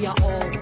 without ever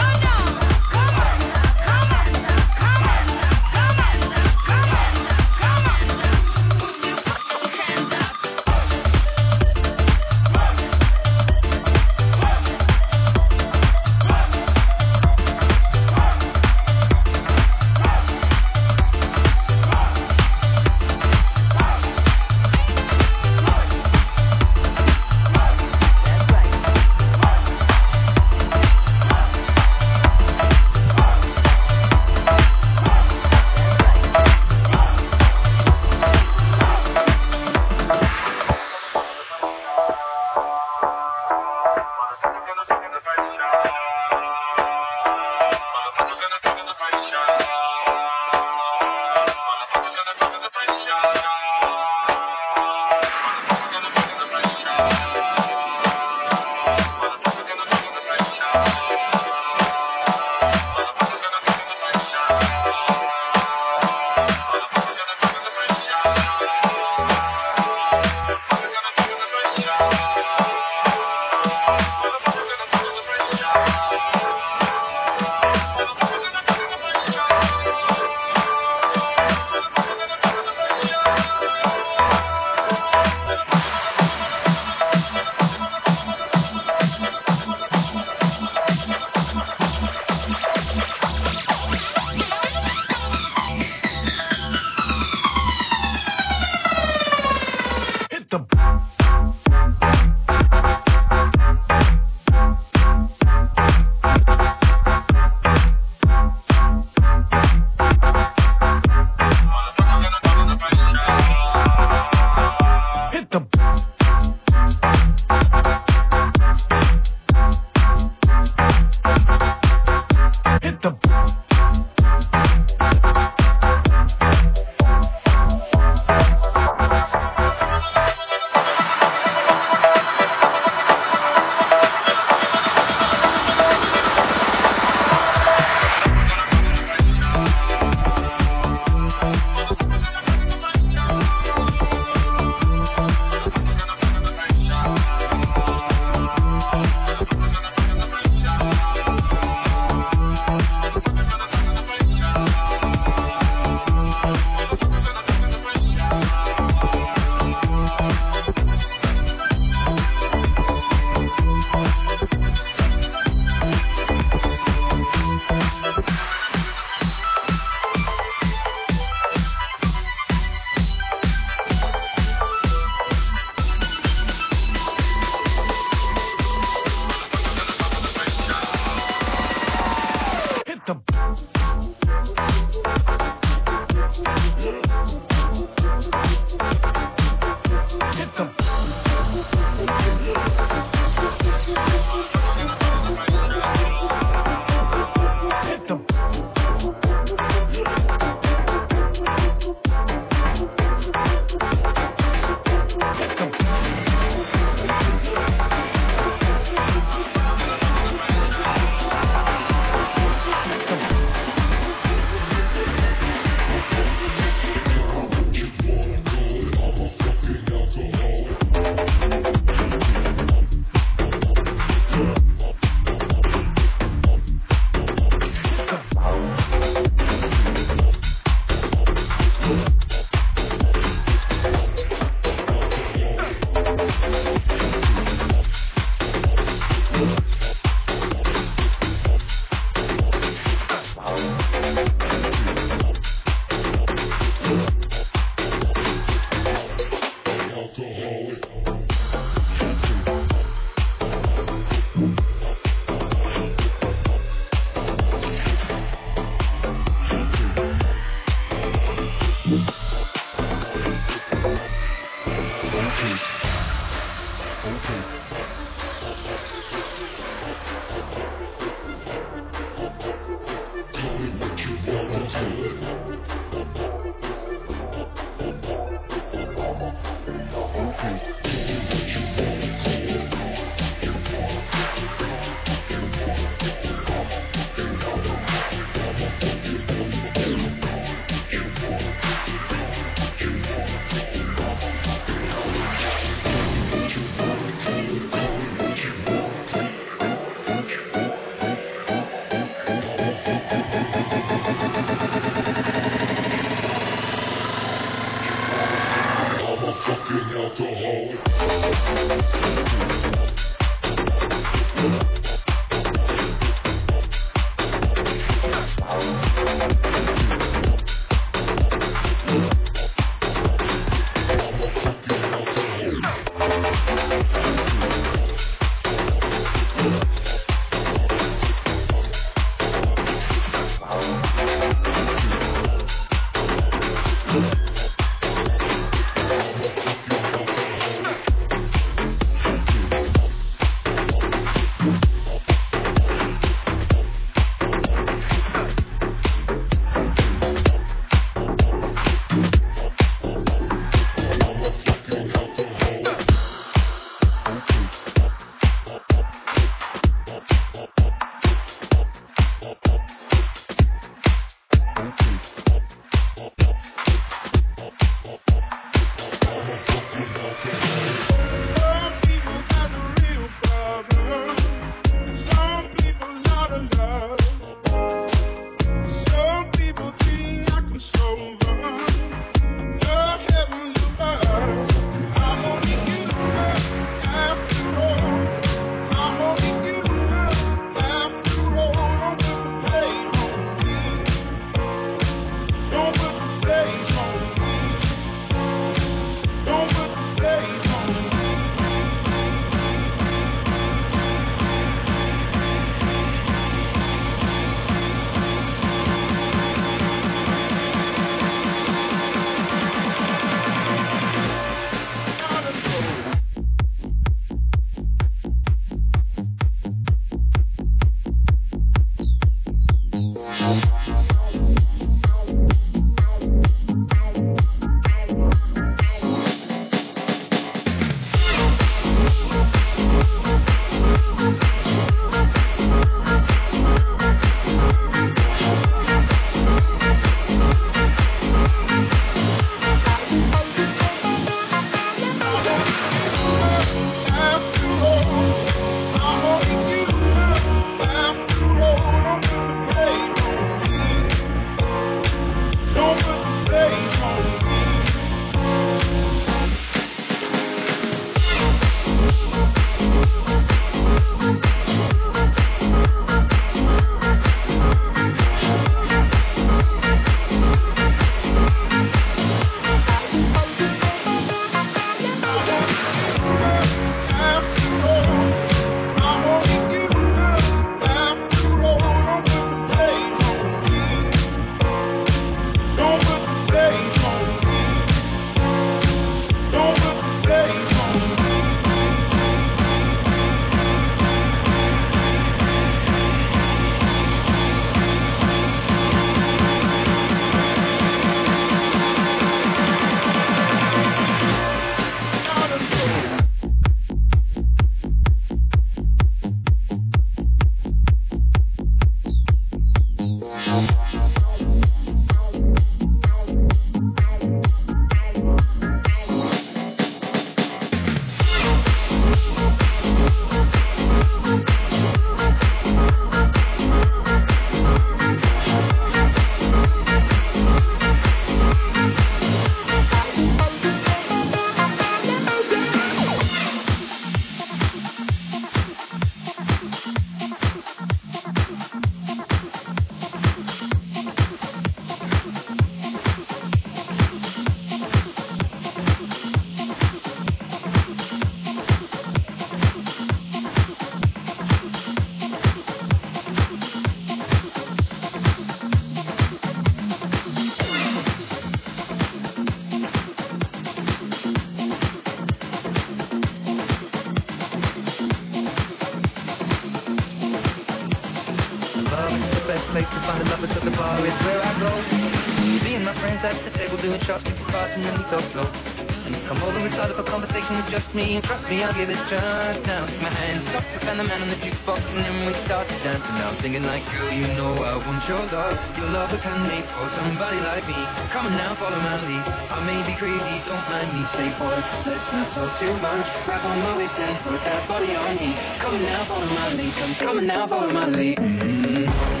give it just now. Took my hand, stopped, I found the man on the jukebox, and then we started dancing. Now I'm singing like, girl, you know I want your love. Your love was handmade for somebody like me. Come on now, follow my lead. I may be crazy, don't mind me. Say, boy, let's not talk too much. Grab on my waist and put that body on me. Come on now, follow my lead. Come, come on now, follow my lead. Mm-hmm.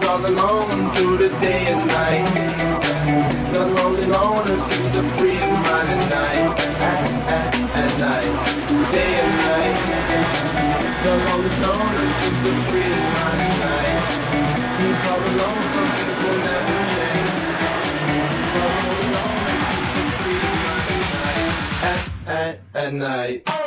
was all alone through the day and night. The lonely loner seems a free mind at night. At, at, at night, day and night. The lonely loner seems a free mind at night. He's all alone, some things will never change. The lonely loner seems to free mind at night. At, at, at night.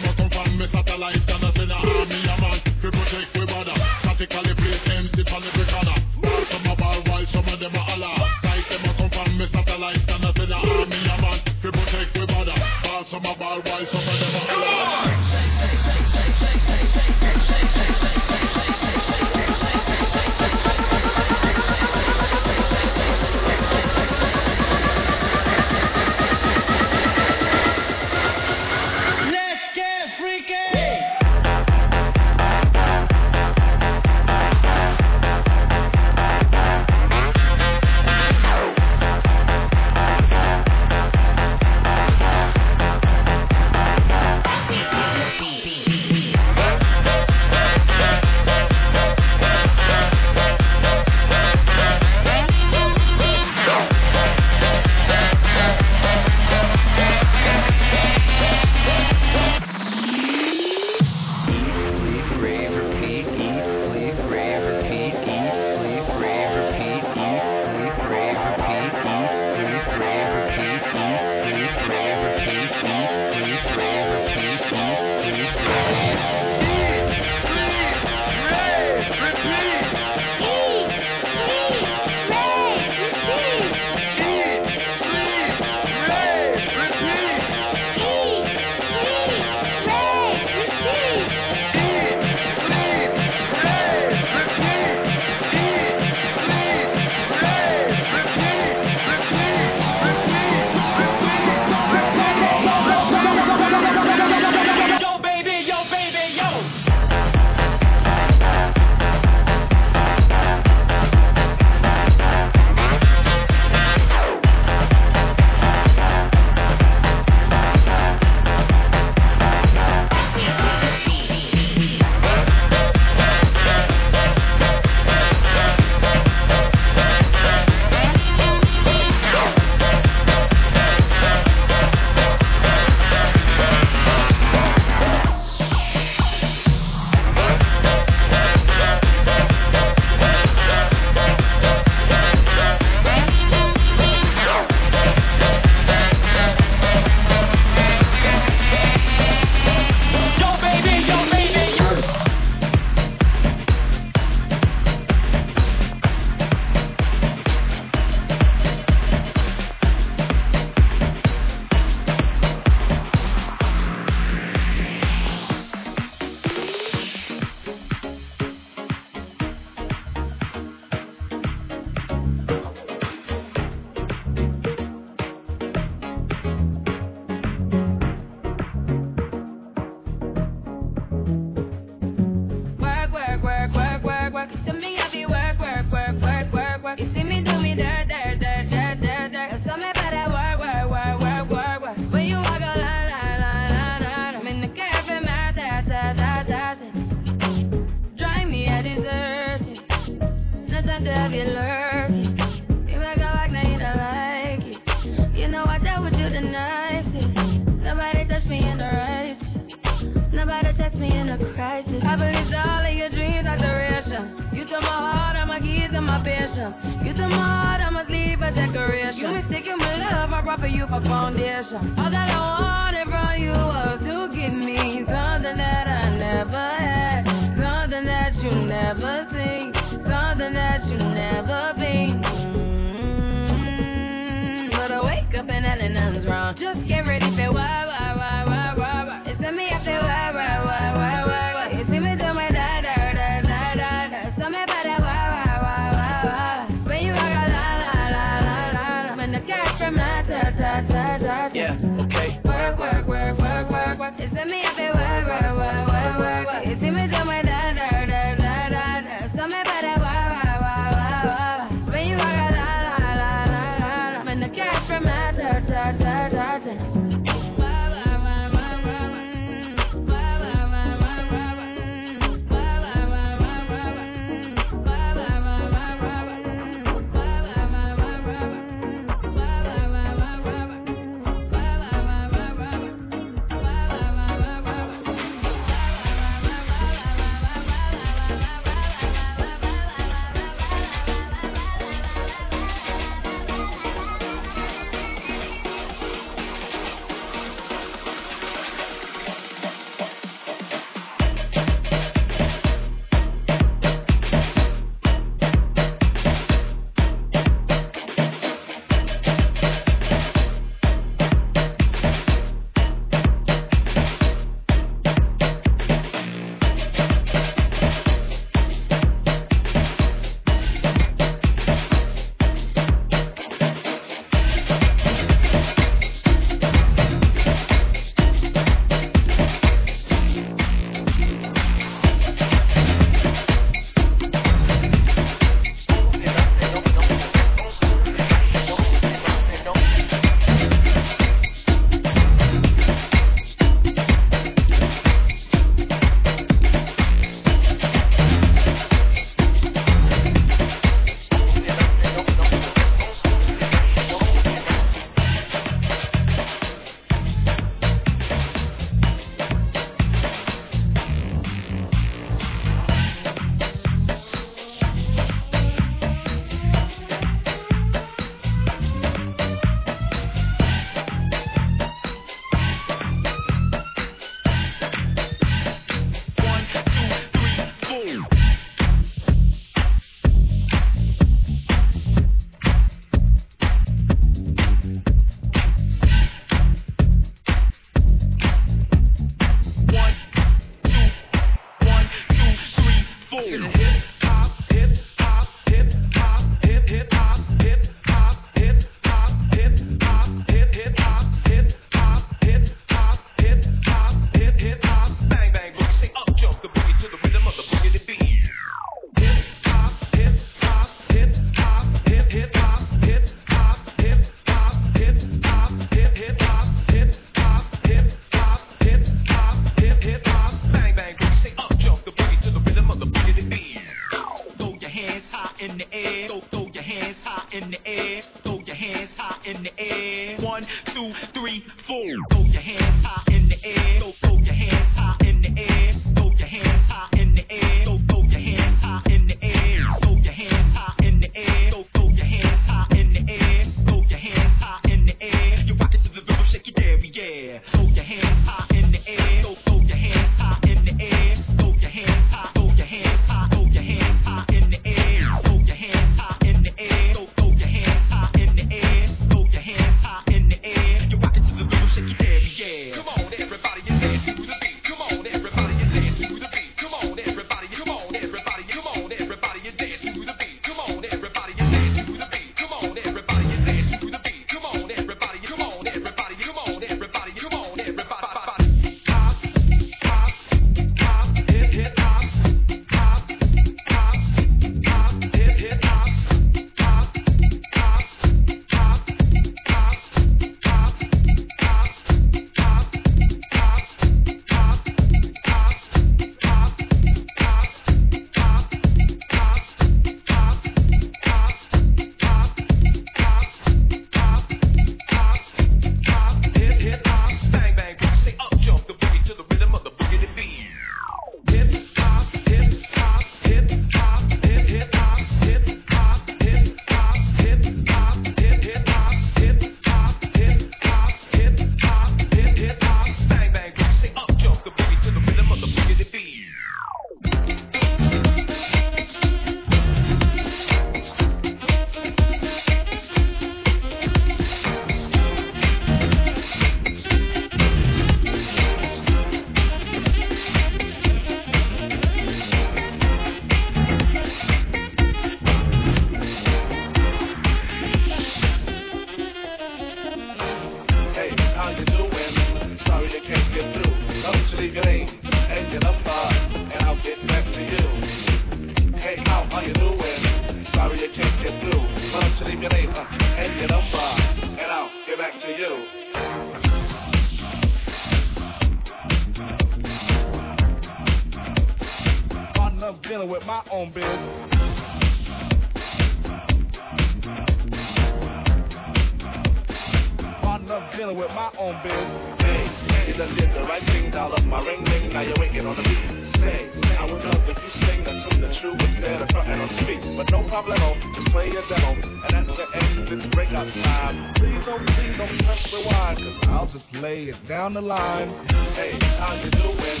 dealing with my own biz. Hey, you just did the right thing, dollar. My ring ring, now you're waking on the beat. Say, I would love if you sing the tune, the truth instead of trying to speak. But no problemo, just play your demo. And at the end, this breakout time, please don't, please don't press rewind, cause I'll just lay it down the line. Hey, how you doing?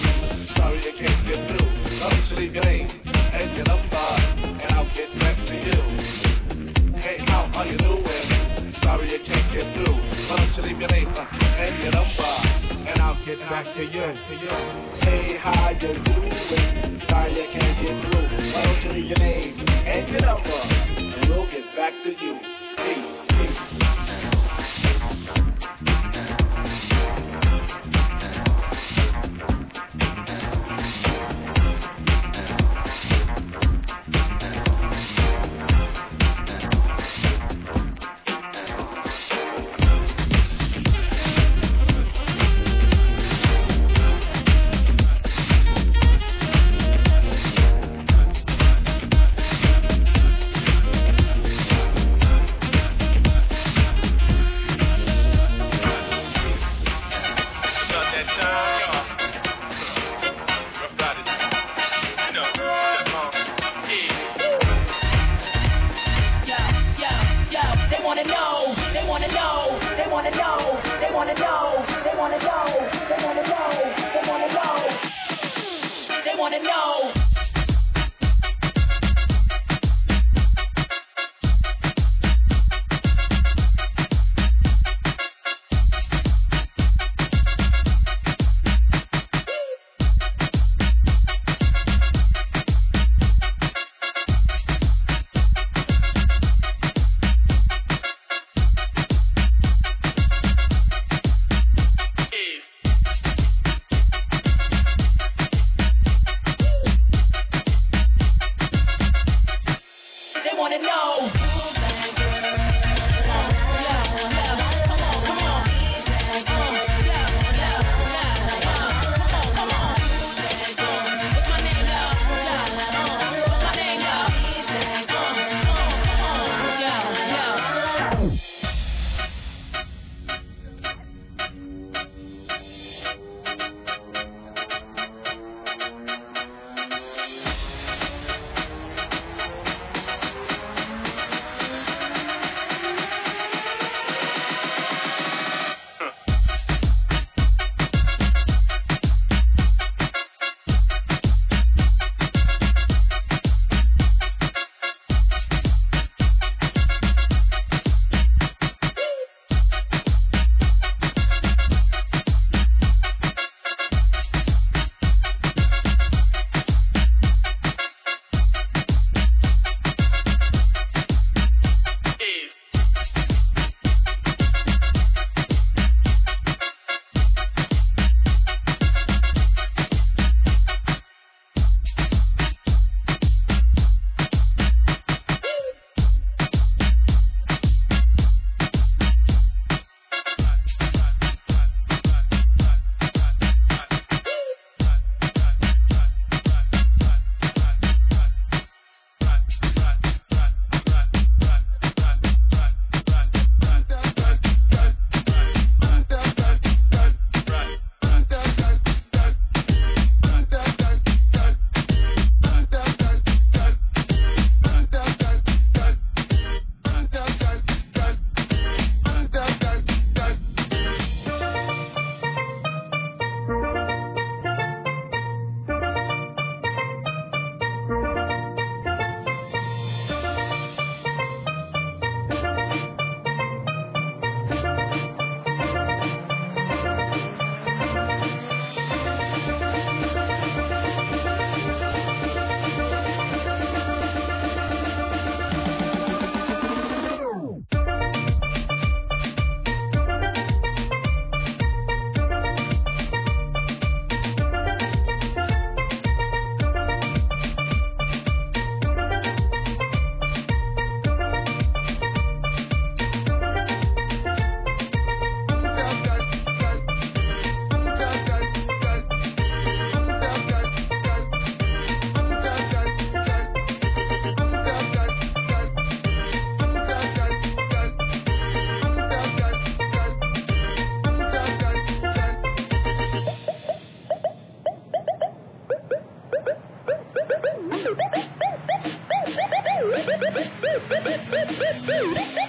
Sorry you can't get through. Come to the game and get up by, and I'll get back to you. Hey, how are you doing? you can't get through. So don't you leave your name and your number, and I'll get back to you. Hey, how you doing? Sorry you can't get through. So don't you leave your name and your number, and we'll get back to you. Hey. boop, boop, boop.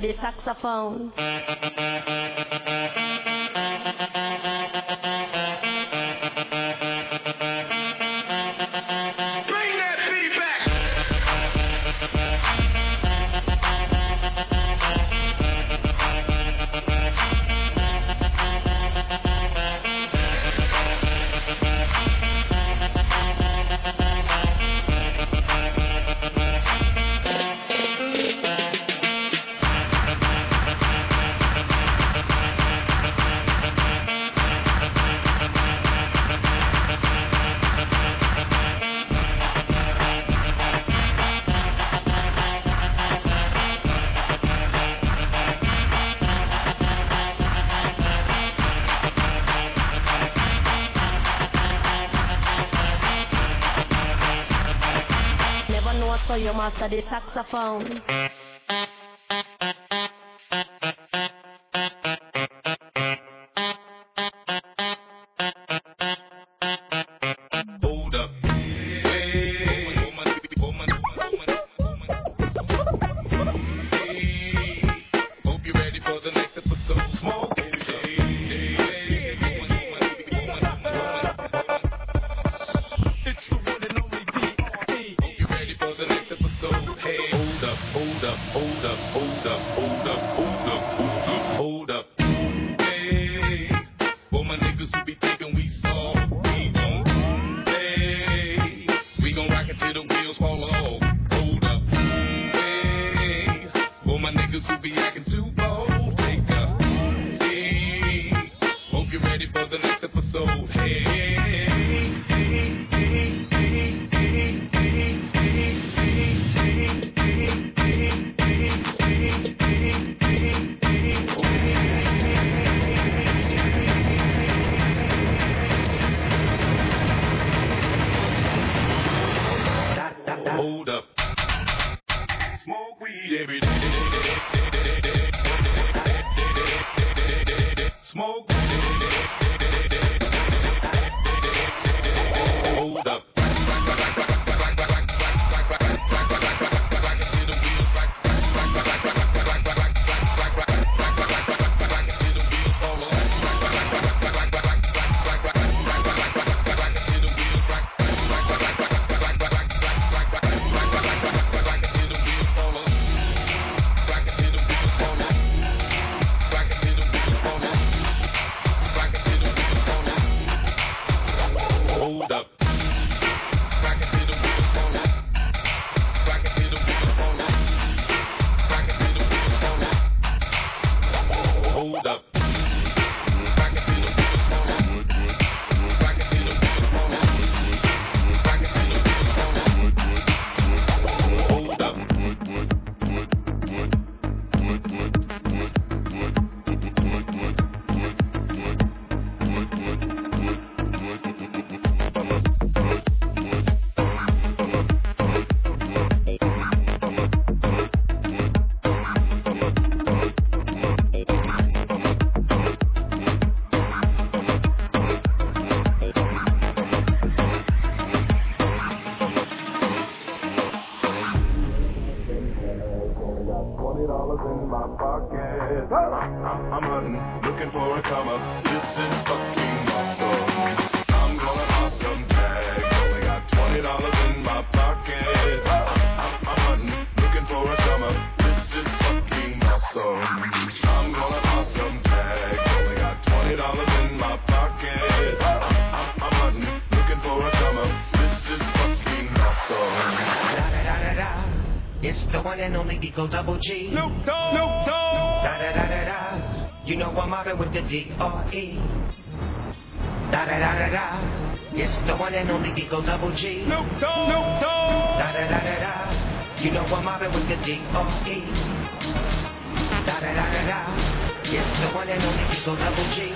The saxophone. the saxophone. Michael Double G. Snoop Dogg. Snoop Dogg. Da da da da da. You know I'm mobbing with the D.R.E. Da da da da da. It's the one and only Geeko Double G. Snoop Dogg. Snoop Dogg. Da da da da da. You know I'm mobbing with the D.R.E. Da da da da da. It's the one and only Geeko Double G.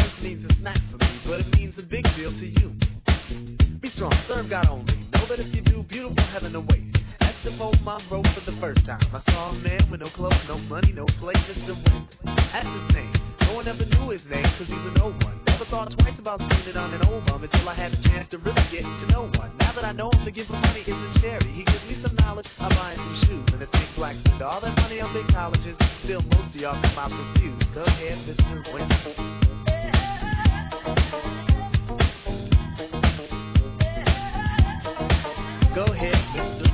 Two means a snack for me, but it means a big deal to you. Be strong, serve God only. Know that if you do, beautiful heaven awaits. Ask the old oh, mom wrote for the first time. I saw a man with no clothes, no money, no place, Mr. Wendal. Ask his name. No one ever knew his name, cause he's an old one. Never thought twice about it on an old bum until I had the chance to really get to know one. Now that I know him, to give him money isn't charity. He gives me some knowledge, I buy him some shoes and a thick black suit. All that money on big colleges, still most of y'all come out confused. Go ahead, Mr. Wendal. Go ahead, Mr.